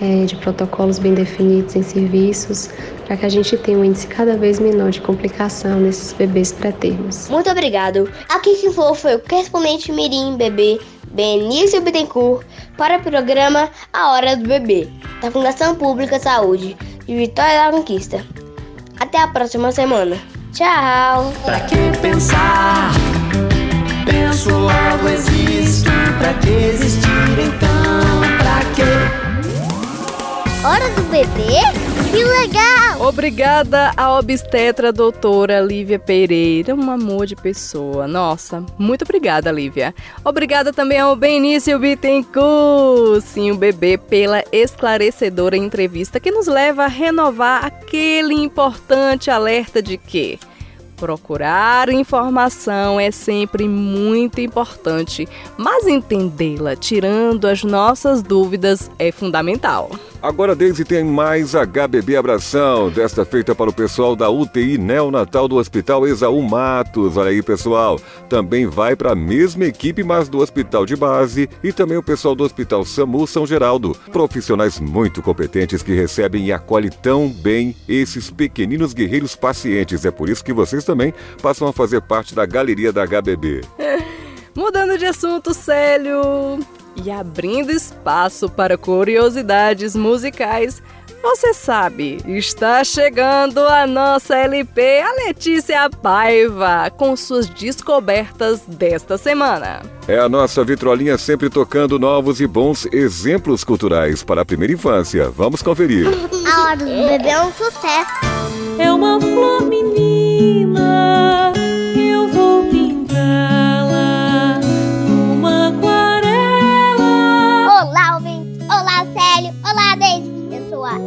é, de protocolos bem definidos em serviços, para que a gente tenha um índice cada vez menor de complicação nesses bebês pré-termos. Muito obrigado. Aqui quem falou foi o correspondente Mirim Bebê, Benício Bittencourt, para o programa A Hora do Bebê, da Fundação Pública de Saúde de Vitória da Conquista. Até Até a próxima semana. Tchau! Pra que pensar? Penso logo existo. Pra que existir então? Pra que? Hora do bebê? Que legal! Obrigada à obstetra doutora Lívia Pereira, um amor de pessoa. Nossa, muito obrigada, Lívia. Obrigada também ao Benício Bittencourt, sim, o bebê, pela esclarecedora entrevista que nos leva a renovar aquele importante alerta de que Procurar informação é sempre muito importante, mas entendê-la tirando as nossas dúvidas é fundamental. Agora, Daisy, tem mais HBB Abração, desta feita para o pessoal da UTI Neonatal do Hospital Exaú Matos. Olha aí, pessoal. Também vai para a mesma equipe, mas do Hospital de Base e também o pessoal do Hospital SAMU São Geraldo. Profissionais muito competentes que recebem e acolhem tão bem esses pequeninos guerreiros pacientes. É por isso que vocês também passam a fazer parte da galeria da HBB. (laughs) Mudando de assunto, Célio, e abrindo espaço para curiosidades musicais. Você sabe, está chegando a nossa LP, a Letícia Paiva, com suas descobertas desta semana. É a nossa vitrolinha sempre tocando novos e bons exemplos culturais para a primeira infância. Vamos conferir. A hora do bebê é um sucesso. É uma flor menina, eu vou pintá-la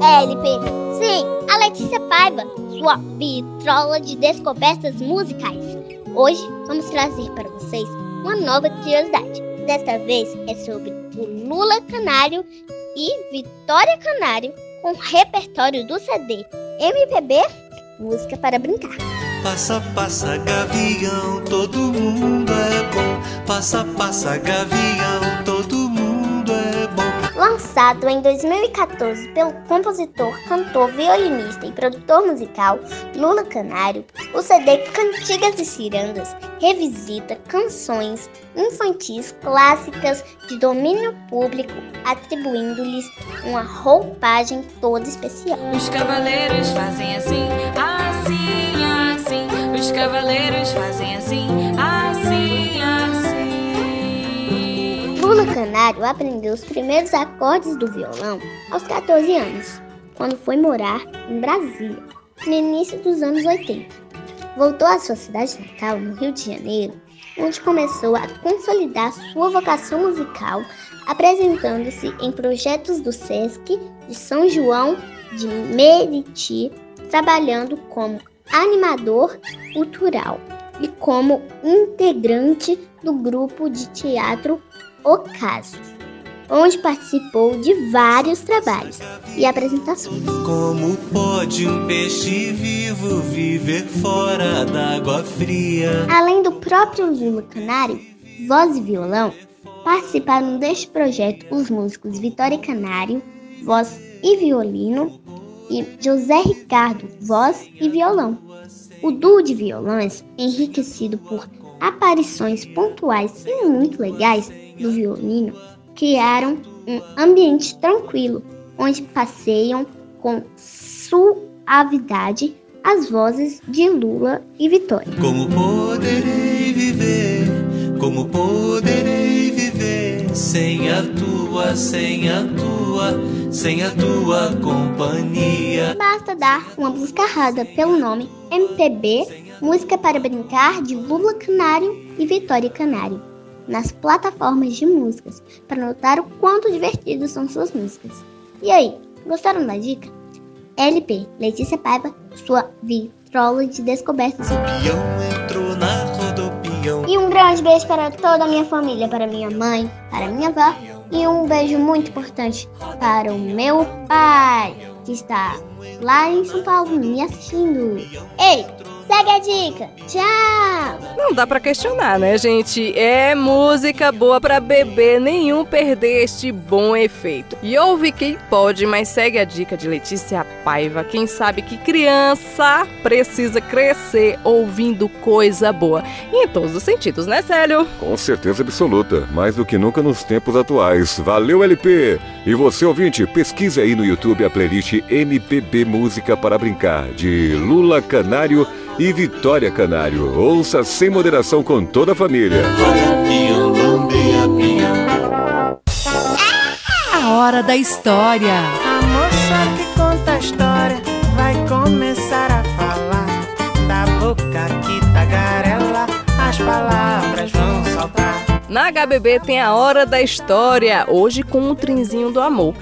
LP. Sim, a Letícia Paiva, sua vitrola de descobertas musicais. Hoje vamos trazer para vocês uma nova curiosidade. Desta vez é sobre o Lula Canário e Vitória Canário com repertório do CD MPB Música para Brincar. Passa, passa, gavião, todo mundo é bom. Passa, passa, gavião, todo mundo. Lançado em 2014 pelo compositor, cantor, violinista e produtor musical Lula Canário, o CD Cantigas e Cirandas revisita canções infantis clássicas de domínio público, atribuindo-lhes uma roupagem toda especial. Os cavaleiros fazem assim, assim, assim. Os cavaleiros fazem assim, assim, Lula Canário aprendeu os primeiros acordes do violão aos 14 anos, quando foi morar em Brasília, no início dos anos 80. Voltou à sua cidade natal, no Rio de Janeiro, onde começou a consolidar sua vocação musical, apresentando-se em projetos do SESC de São João de Meriti, trabalhando como animador cultural e como integrante do grupo de teatro Ocasos, onde participou de vários trabalhos e apresentações. Como pode um peixe vivo viver fora d'água fria? Além do próprio Lula Canário, voz e violão, participaram deste projeto os músicos Vitória Canário, voz e violino, e José Ricardo, voz e violão. O duo de violões, enriquecido por aparições pontuais e muito legais do violino, criaram um ambiente tranquilo, onde passeiam com suavidade as vozes de Lula e Vitória. Como poderei viver? Como poderei viver sem a tua, sem a tua, sem a tua companhia? Basta dar uma buscarrada pelo nome MPB Música para Brincar de Lula Canário e Vitória Canário nas plataformas de músicas para notar o quanto divertidos são suas músicas. E aí, gostaram da dica? LP Letícia Paiva, sua vitrola de descobertas. Peão entrou na rodopião. E um grande beijo para toda a minha família, para minha mãe, para minha avó e um beijo muito importante para o meu pai, que está lá em São Paulo me assistindo. Ei, Segue a dica. Tchau. Não dá pra questionar, né, gente? É música boa pra beber, nenhum perder este bom efeito. E ouve quem pode, mas segue a dica de Letícia Paiva. Quem sabe que criança precisa crescer ouvindo coisa boa. E em todos os sentidos, né, Célio? Com certeza absoluta, mais do que nunca nos tempos atuais. Valeu, LP! E você, ouvinte, pesquise aí no YouTube a playlist MPB Música para Brincar, de Lula Canário e Vitória Canário. Ouça sem moderação com toda a família. A hora da história. A moça que conta a história vai começar a falar. Da boca que tagarela, as palavras vão saltar. Na HBB tem a Hora da História, hoje com o Trenzinho do Amor.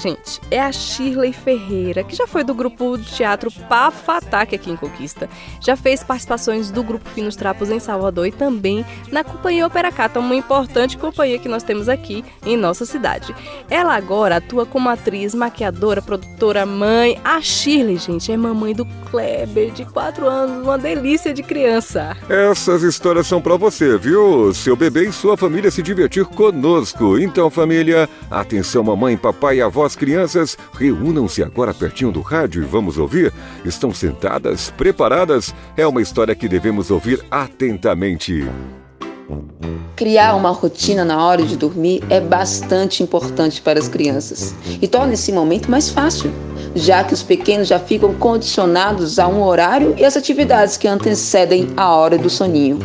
Gente, é a Shirley Ferreira, que já foi do grupo de teatro Pafataque aqui em Conquista. Já fez participações do grupo Finos Trapos em Salvador e também na Companhia Operacata, uma importante companhia que nós temos aqui em nossa cidade. Ela agora atua como atriz, maquiadora, produtora, mãe. A Shirley, gente, é mamãe do Kleber, de 4 anos, uma delícia de criança. Essas histórias são para você, viu? Seu bebê e sua família se divertir conosco. Então, família, atenção, mamãe, papai e avós, crianças, reúnam-se agora pertinho do rádio e vamos ouvir. Estão sentadas, preparadas? É uma história que devemos ouvir atentamente. Criar uma rotina na hora de dormir é bastante importante para as crianças e torna esse momento mais fácil, já que os pequenos já ficam condicionados a um horário e as atividades que antecedem a hora do soninho.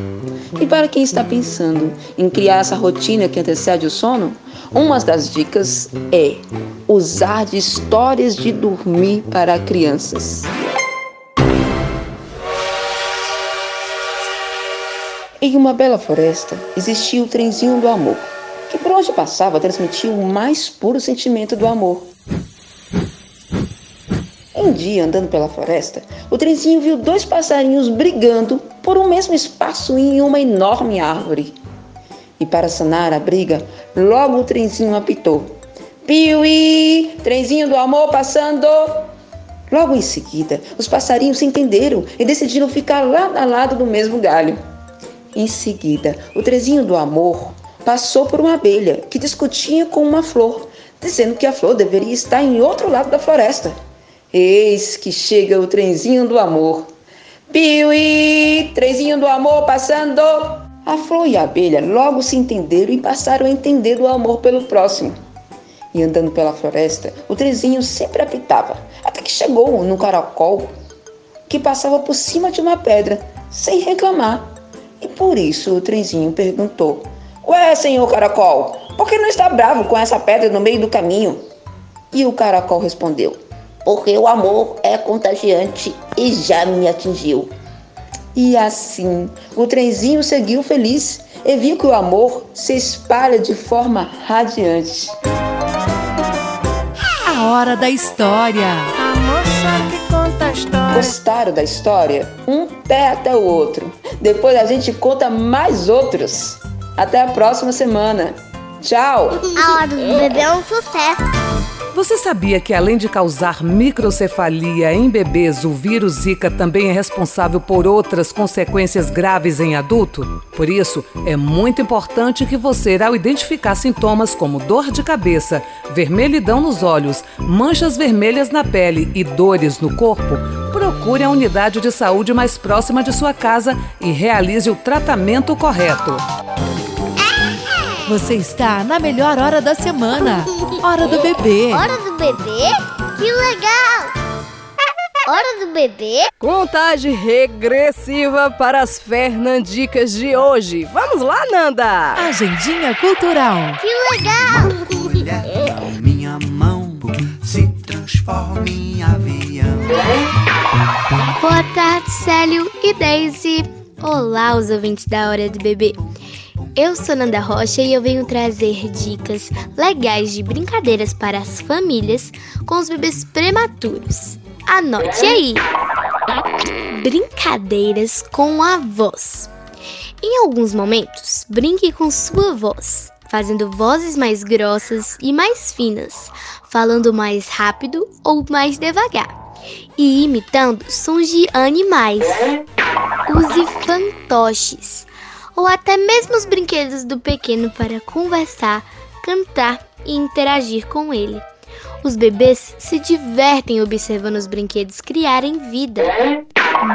E para quem está pensando em criar essa rotina que antecede o sono, uma das dicas é usar de histórias de dormir para crianças. Em uma bela floresta existia o trenzinho do amor, que por onde passava transmitia o mais puro sentimento do amor. Um dia, andando pela floresta, o trenzinho viu dois passarinhos brigando por um mesmo espaço em uma enorme árvore. E para sanar a briga, logo o trenzinho apitou: Piuí, trenzinho do amor passando! Logo em seguida, os passarinhos se entenderam e decidiram ficar lado a lado do mesmo galho. Em seguida, o trezinho do amor passou por uma abelha que discutia com uma flor, dizendo que a flor deveria estar em outro lado da floresta. Eis que chega o trenzinho do amor. Piuí, trenzinho do amor passando! A flor e a abelha logo se entenderam e passaram a entender do amor pelo próximo. E andando pela floresta, o trezinho sempre apitava, até que chegou num caracol que passava por cima de uma pedra, sem reclamar. E por isso o trenzinho perguntou: Ué, senhor caracol, por que não está bravo com essa pedra no meio do caminho? E o caracol respondeu: Porque o amor é contagiante e já me atingiu. E assim, o trenzinho seguiu feliz e viu que o amor se espalha de forma radiante. A hora da história. A moça que conta a história. Gostaram da história? Um pé até o outro. Depois a gente conta mais outros. Até a próxima semana. Tchau! A hora do bebê é um sucesso. Você sabia que além de causar microcefalia em bebês, o vírus Zika também é responsável por outras consequências graves em adulto? Por isso, é muito importante que você, ao identificar sintomas como dor de cabeça, vermelhidão nos olhos, manchas vermelhas na pele e dores no corpo, procure a unidade de saúde mais próxima de sua casa e realize o tratamento correto. Você está na melhor hora da semana. Hora do bebê. Hora do bebê? Que legal! Hora do bebê? Contagem regressiva para as Fernandicas de hoje. Vamos lá, Nanda! Agendinha cultural. Que legal! Minha mão se transforma em avião. Boa tarde, Célio e Daisy. Olá, os ouvintes da Hora do Bebê. Eu sou Nanda Rocha e eu venho trazer dicas legais de brincadeiras para as famílias com os bebês prematuros. Anote aí! Brincadeiras com a voz. Em alguns momentos, brinque com sua voz, fazendo vozes mais grossas e mais finas, falando mais rápido ou mais devagar. e imitando sons de animais. Use fantoches ou até mesmo os brinquedos do pequeno para conversar, cantar e interagir com ele. Os bebês se divertem observando os brinquedos criarem vida.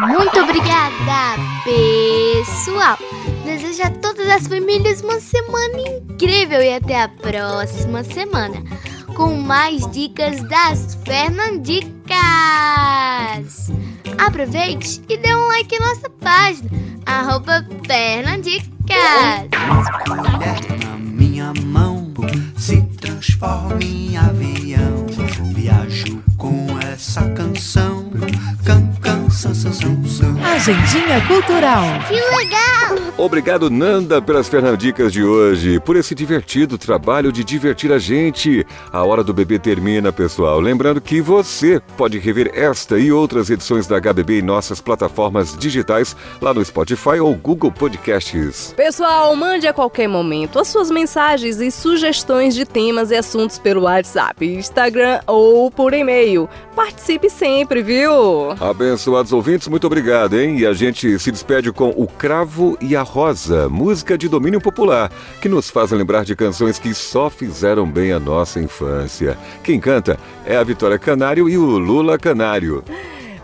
Muito obrigada, pessoal! Desejo a todas as famílias uma semana incrível e até a próxima semana com mais dicas das Fernandicas. Aproveite e dê um like em nossa página, arroba Fernandicas. Na minha mão se transforma em avião. Viajo com essa canção. Can, Agendinha Cultural. Que legal! Obrigado, Nanda, pelas Fernandicas de hoje, por esse divertido trabalho de divertir a gente. A hora do bebê termina, pessoal. Lembrando que você pode rever esta e outras edições da HBB em nossas plataformas digitais, lá no Spotify ou Google Podcasts. Pessoal, mande a qualquer momento as suas mensagens e sugestões de temas e assuntos pelo WhatsApp, Instagram ou por e-mail. Participe sempre, viu? Abençoados ouvintes, muito obrigado, hein? E a gente se despede com O Cravo e a Rosa, música de domínio popular, que nos faz lembrar de canções que só fizeram bem a nossa infância. Quem canta é a Vitória Canário e o Lula Canário.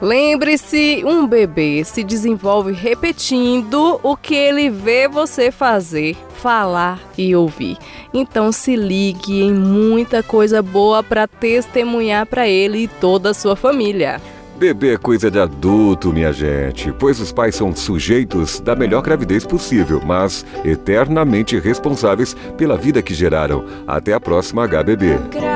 Lembre-se, um bebê se desenvolve repetindo o que ele vê você fazer, falar e ouvir. Então se ligue em muita coisa boa para testemunhar para ele e toda a sua família. Bebê é coisa de adulto, minha gente, pois os pais são sujeitos da melhor gravidez possível, mas eternamente responsáveis pela vida que geraram. Até a próxima HBB.